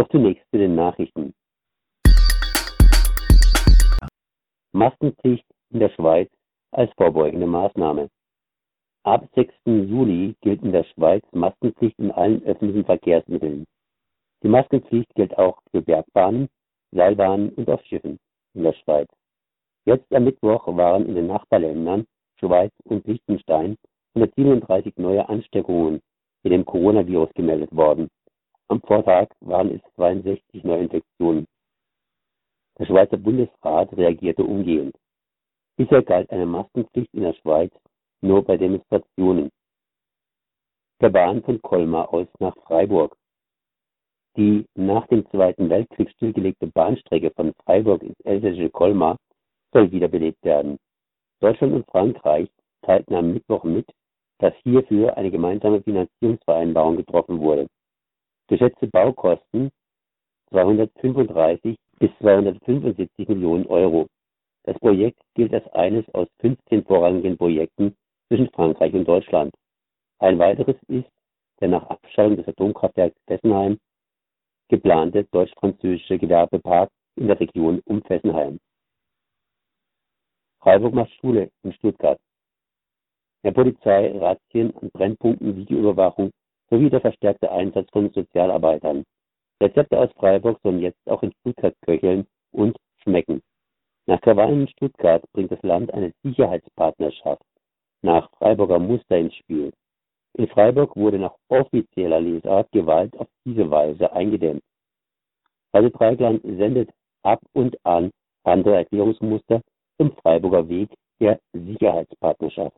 Doch zunächst zu den Nachrichten. Maskenpflicht in der Schweiz als vorbeugende Maßnahme. Ab 6. Juli gilt in der Schweiz Maskenpflicht in allen öffentlichen Verkehrsmitteln. Die Maskenpflicht gilt auch für Bergbahnen, Seilbahnen und auf Schiffen in der Schweiz. Jetzt am Mittwoch waren in den Nachbarländern Schweiz und Liechtenstein 137 neue Ansteckungen mit dem Coronavirus gemeldet worden. Am Vortag waren es 62 Neuinfektionen. Der Schweizer Bundesrat reagierte umgehend. Bisher galt eine Maskenpflicht in der Schweiz nur bei Demonstrationen. Der Bahn von Colmar aus nach Freiburg. Die nach dem Zweiten Weltkrieg stillgelegte Bahnstrecke von Freiburg ins elsässische Colmar soll wiederbelebt werden. Deutschland und Frankreich teilten am Mittwoch mit, dass hierfür eine gemeinsame Finanzierungsvereinbarung getroffen wurde. Geschätzte Baukosten 235 bis 275 Millionen Euro. Das Projekt gilt als eines aus 15 vorrangigen Projekten zwischen Frankreich und Deutschland. Ein weiteres ist der nach Abschaltung des Atomkraftwerks Fessenheim geplante deutsch-französische Gewerbepark in der Region um Fessenheim. Freiburg macht Schule in Stuttgart. Mehr Polizei, Razzien an Brennpunkten, Videoüberwachung sowie der verstärkte Einsatz von Sozialarbeitern. Rezepte aus Freiburg sollen jetzt auch in Stuttgart köcheln und schmecken. Nach Krawallen in Stuttgart bringt das Land eine Sicherheitspartnerschaft nach Freiburger Muster ins Spiel. In Freiburg wurde nach offizieller Lesart Gewalt auf diese Weise eingedämmt. Radio Dreigland sendet ab und an andere Erklärungsmuster zum Freiburger Weg der Sicherheitspartnerschaft.